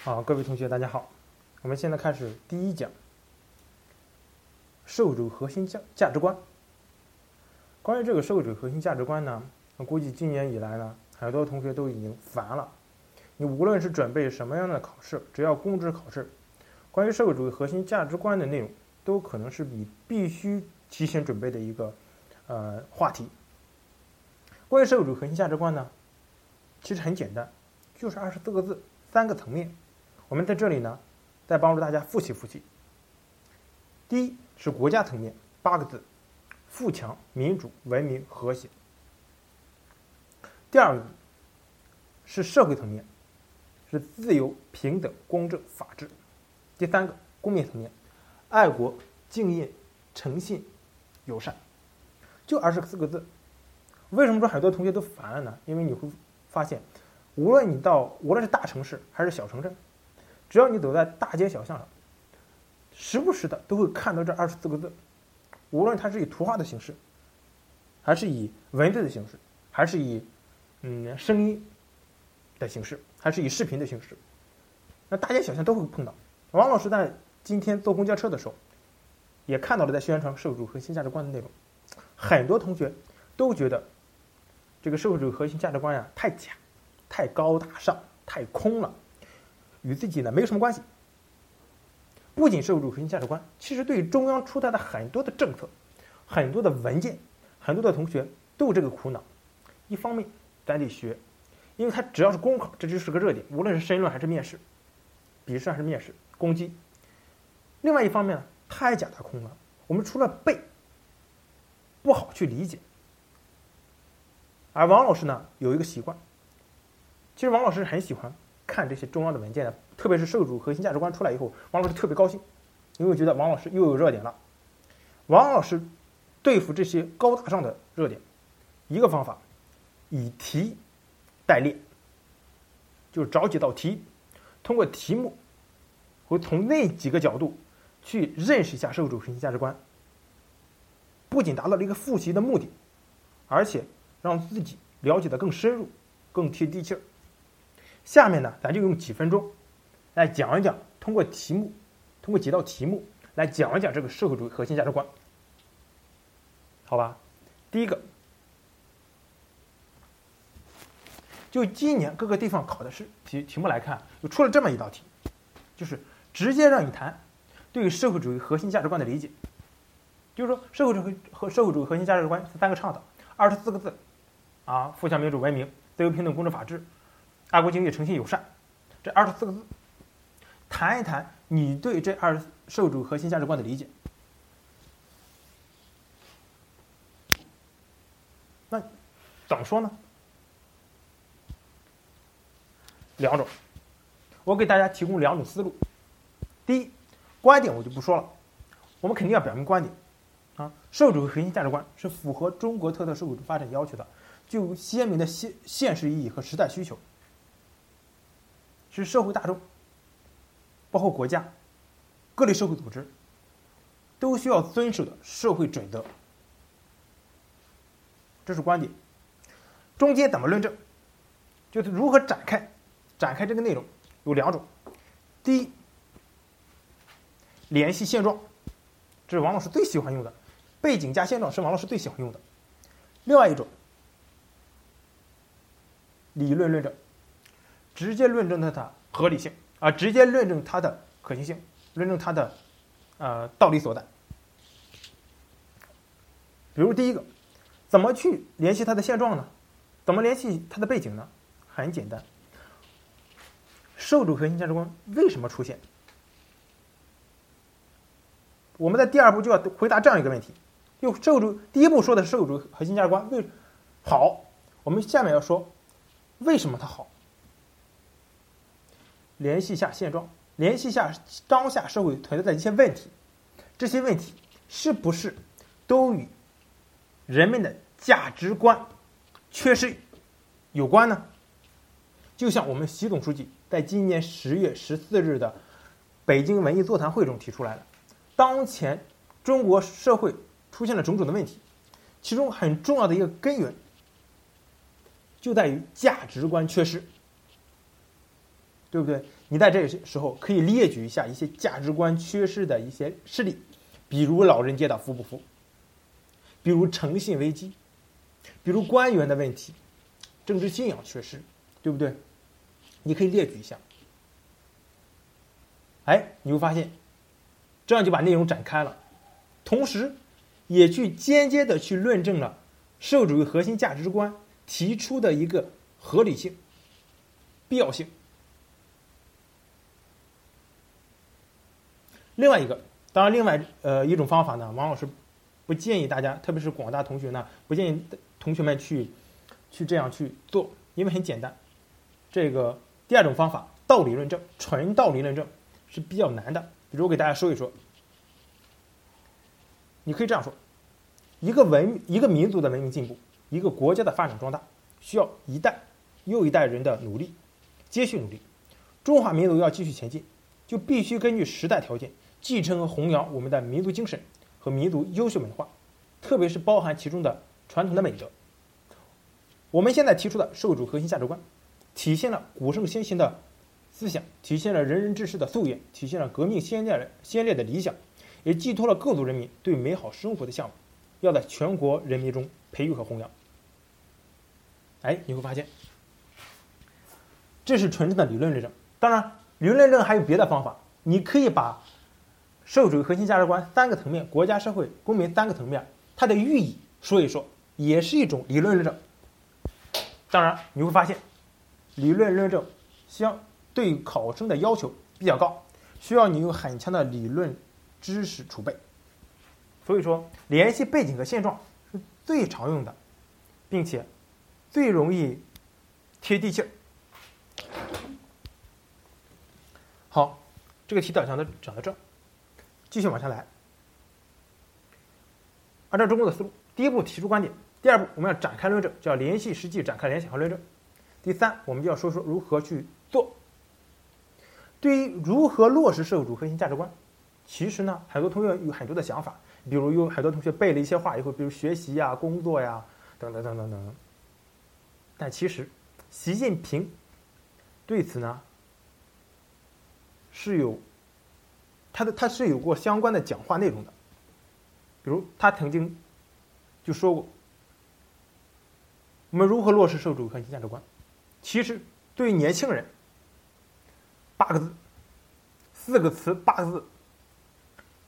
好，各位同学，大家好。我们现在开始第一讲：社会主义核心价价值观。关于这个社会主义核心价值观呢，我估计今年以来呢，很多同学都已经烦了。你无论是准备什么样的考试，只要公职考试，关于社会主义核心价值观的内容，都可能是你必须提前准备的一个呃话题。关于社会主义核心价值观呢，其实很简单，就是二十四个字，三个层面。我们在这里呢，再帮助大家复习复习。第一是国家层面，八个字：富强、民主、文明、和谐。第二个是社会层面，是自由、平等、公正、法治。第三个公民层面，爱国、敬业、诚信、友善。就二十四个字。为什么说很多同学都烦了呢？因为你会发现，无论你到无论是大城市还是小城镇，只要你走在大街小巷上，时不时的都会看到这二十四个字。无论它是以图画的形式，还是以文字的形式，还是以嗯声音的形式，还是以视频的形式，那大街小巷都会碰到。王老师在今天坐公交车的时候，也看到了在宣传社会主义核心价值观的内容，很多同学都觉得。这个社会主义核心价值观呀，太假，太高大上，太空了，与自己呢没有什么关系。不仅社会主义核心价值观，其实对于中央出台的很多的政策、很多的文件，很多的同学都有这个苦恼。一方面，咱得学，因为它只要是公考，这就是个热点，无论是申论还是面试，笔试还是面试，攻击。另外一方面呢，太假太空了，我们除了背，不好去理解。而王老师呢，有一个习惯。其实王老师很喜欢看这些中央的文件的，特别是社会主义核心价值观出来以后，王老师特别高兴，因为觉得王老师又有热点了。王老师对付这些高大上的热点，一个方法，以题代练，就是找几道题，通过题目，会从那几个角度去认识一下社会主义核心价值观，不仅达到了一个复习的目的，而且。让自己了解的更深入、更贴地气儿。下面呢，咱就用几分钟来讲一讲，通过题目，通过几道题目来讲一讲这个社会主义核心价值观，好吧？第一个，就今年各个地方考的是题题目来看，就出了这么一道题，就是直接让你谈对于社会主义核心价值观的理解，就是说社会主义和社会主义核心价值观是三个倡导，二十四个字。啊，富强、民主、文明、自由、平等、公正、法治、爱国、敬业、诚信、友善，这二十四个字，谈一谈你对这二社会主义核心价值观的理解。那怎么说呢？两种，我给大家提供两种思路。第一，观点我就不说了，我们肯定要表明观点。啊，社会主义核心价值观是符合中国特色社会主义发展要求的。具有鲜明的现现实意义和时代需求，是社会大众，包括国家、各类社会组织，都需要遵守的社会准则。这是观点。中间怎么论证？就是如何展开，展开这个内容有两种。第一，联系现状，这是王老师最喜欢用的，背景加现状是王老师最喜欢用的。另外一种。理论论证，直接论证它的合理性啊，直接论证它的可行性，论证它的呃道理所在。比如第一个，怎么去联系它的现状呢？怎么联系它的背景呢？很简单，社会主义核心价值观为什么出现？我们在第二步就要回答这样一个问题：，就社会主义第一步说的是社会主义核心价值观为好，我们下面要说。为什么它好？联系一下现状，联系一下当下社会存在的一些问题，这些问题是不是都与人们的价值观缺失有关呢？就像我们习总书记在今年十月十四日的北京文艺座谈会中提出来的，当前中国社会出现了种种的问题，其中很重要的一个根源。就在于价值观缺失。对不对？你在这个时候可以列举一下一些价值观缺失的一些事例，比如老人街的服不服，比如诚信危机，比如官员的问题，政治信仰缺失，对不对？你可以列举一下。哎，你会发现，这样就把内容展开了，同时，也去间接的去论证了社会主义核心价值观提出的一个合理性、必要性。另外一个，当然，另外呃一种方法呢，王老师不建议大家，特别是广大同学呢，不建议同学们去去这样去做，因为很简单。这个第二种方法，道理论证，纯道理论证是比较难的。比如我给大家说一说，你可以这样说：一个文一个民族的文明进步，一个国家的发展壮大，需要一代又一代人的努力，接续努力。中华民族要继续前进，就必须根据时代条件。继承和弘扬我们的民族精神和民族优秀文化，特别是包含其中的传统的美德。我们现在提出的社会主义核心价值观，体现了古圣先贤的思想，体现了仁人志士的夙愿，体现了革命先烈的先烈的理想，也寄托了各族人民对美好生活的向往，要在全国人民中培育和弘扬。哎，你会发现，这是纯正的理论论证。当然，理论论证还有别的方法，你可以把。社会主义核心价值观三个层面，国家、社会、公民三个层面，它的寓意说一说，也是一种理论论证。当然，你会发现，理论论证相对考生的要求比较高，需要你有很强的理论知识储备。所以说，联系背景和现状是最常用的，并且最容易贴地气儿。好，这个题导向的讲到这儿。继续往下来，按照中国的思路，第一步提出观点，第二步我们要展开论证，叫联系实际展开联想和论证。第三，我们就要说说如何去做。对于如何落实社会主义核心价值观，其实呢，很多同学有很多的想法，比如有很多同学背了一些话以后，比如学习呀、工作呀，等等等等等。但其实，习近平对此呢是有。他的他是有过相关的讲话内容的，比如他曾经就说过，我们如何落实社会主义核心价值观？其实对于年轻人，八个字，四个词，八个字：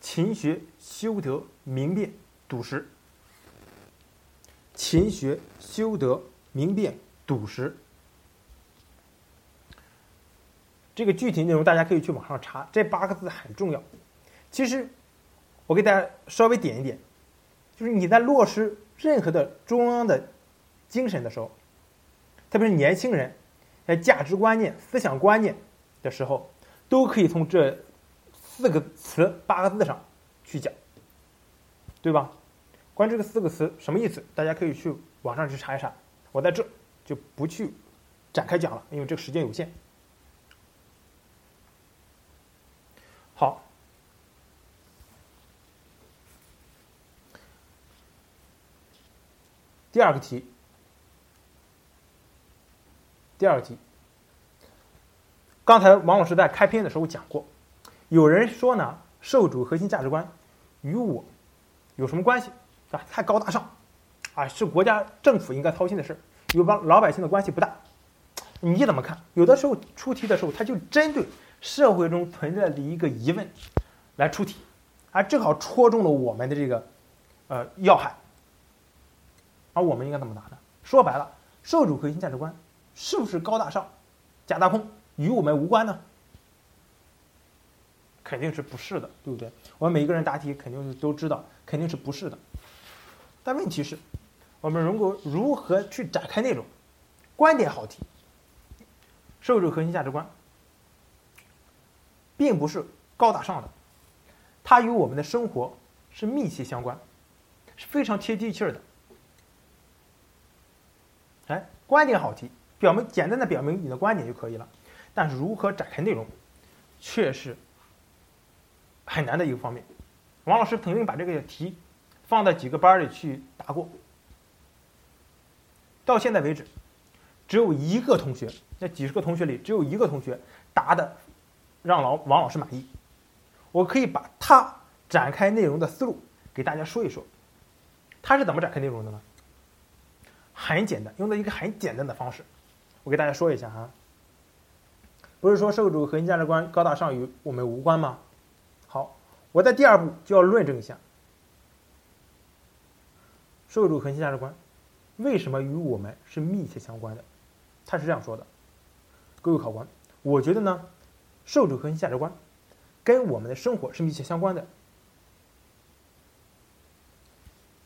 勤学、修德、明辨、笃实。勤学、修德、明辨、笃实。这个具体内容大家可以去网上查，这八个字很重要。其实，我给大家稍微点一点，就是你在落实任何的中央的精神的时候，特别是年轻人在价值观念、思想观念的时候，都可以从这四个词、八个字上去讲，对吧？关于这个四个词什么意思，大家可以去网上去查一查。我在这就不去展开讲了，因为这个时间有限。好，第二个题，第二个题，刚才王老师在开篇的时候讲过，有人说呢，社会主义核心价值观与我有什么关系？啊，太高大上，啊，是国家政府应该操心的事儿，与帮老百姓的关系不大。你怎么看？有的时候出题的时候，他就针对。社会中存在的一个疑问，来出题，啊，正好戳中了我们的这个，呃，要害。而我们应该怎么答呢？说白了，社会主义核心价值观是不是高大上、假大空，与我们无关呢？肯定是不是的，对不对？我们每一个人答题肯定是都知道，肯定是不是的。但问题是，我们如果如何去展开内容？观点好题，社会主义核心价值观。并不是高大上的，它与我们的生活是密切相关，是非常贴地气儿的。哎，观点好提，表明简单的表明你的观点就可以了，但是如何展开内容，却是很难的一个方面。王老师曾经把这个题放在几个班里去答过，到现在为止，只有一个同学，那几十个同学里只有一个同学答的让老王老师满意。我可以把他展开内容的思路给大家说一说。他是怎么展开内容的呢？很简单，用的一个很简单的方式，我给大家说一下哈。不是说社会主义核心价值观高大上与我们无关吗？好，我在第二步就要论证一下社会主义核心价值观为什么与我们是密切相关的。他是这样说的：各位考官，我觉得呢，社会主义核心价值观跟我们的生活是密切相关的。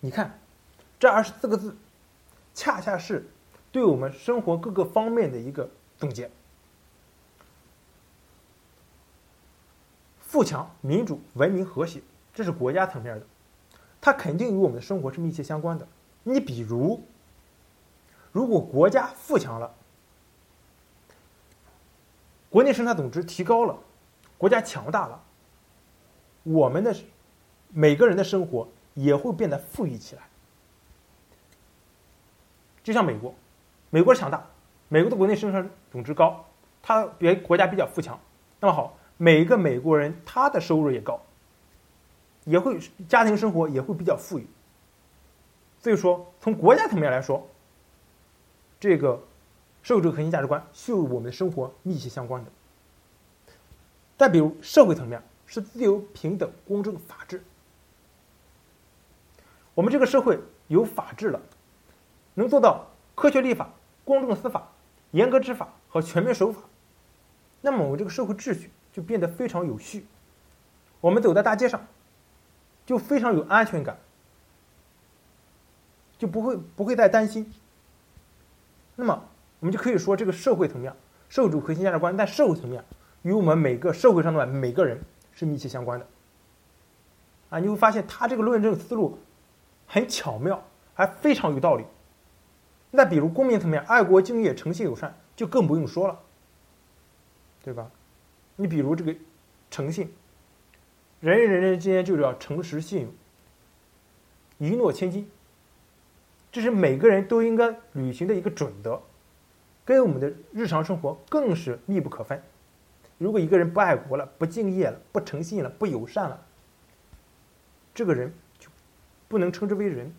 你看，这二十四个字，恰恰是对我们生活各个方面的一个总结。富强、民主、文明、和谐，这是国家层面的，它肯定与我们的生活是密切相关的。你比如，如果国家富强了，国内生产总值提高了，国家强大了，我们的每个人的生活。也会变得富裕起来，就像美国，美国强大，美国的国内生产总值高，它别国家比较富强，那么好，每一个美国人他的收入也高，也会家庭生活也会比较富裕，所以说从国家层面来说，这个社会主义核心价值观是与我们的生活密切相关的。再比如社会层面是自由、平等、公正、法治。我们这个社会有法治了，能做到科学立法、公正司法、严格执法和全面守法，那么我们这个社会秩序就变得非常有序。我们走在大街上，就非常有安全感，就不会不会再担心。那么我们就可以说，这个社会层面，社会主义核心价值观在社会层面与我们每个社会上的每个人是密切相关的。啊，你会发现他这个论证思路。很巧妙，还非常有道理。那比如公民层面，爱国敬业、诚信友善，就更不用说了，对吧？你比如这个诚信，人与人之间就是要诚实信用，一诺千金，这是每个人都应该履行的一个准则，跟我们的日常生活更是密不可分。如果一个人不爱国了、不敬业了、不诚信了、不友善了，这个人就。不能称之为人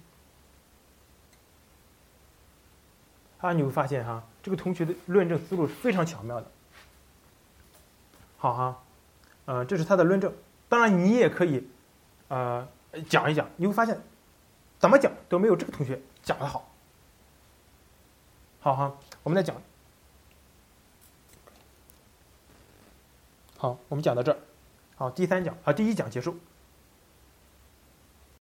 啊！你会发现哈，这个同学的论证思路是非常巧妙的。好哈，呃，这是他的论证。当然，你也可以呃讲一讲，你会发现怎么讲都没有这个同学讲的好。好哈，我们再讲。好，我们讲到这儿。好，第三讲啊，第一讲结束。